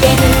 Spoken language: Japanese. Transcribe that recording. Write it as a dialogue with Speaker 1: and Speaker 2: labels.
Speaker 1: ないでる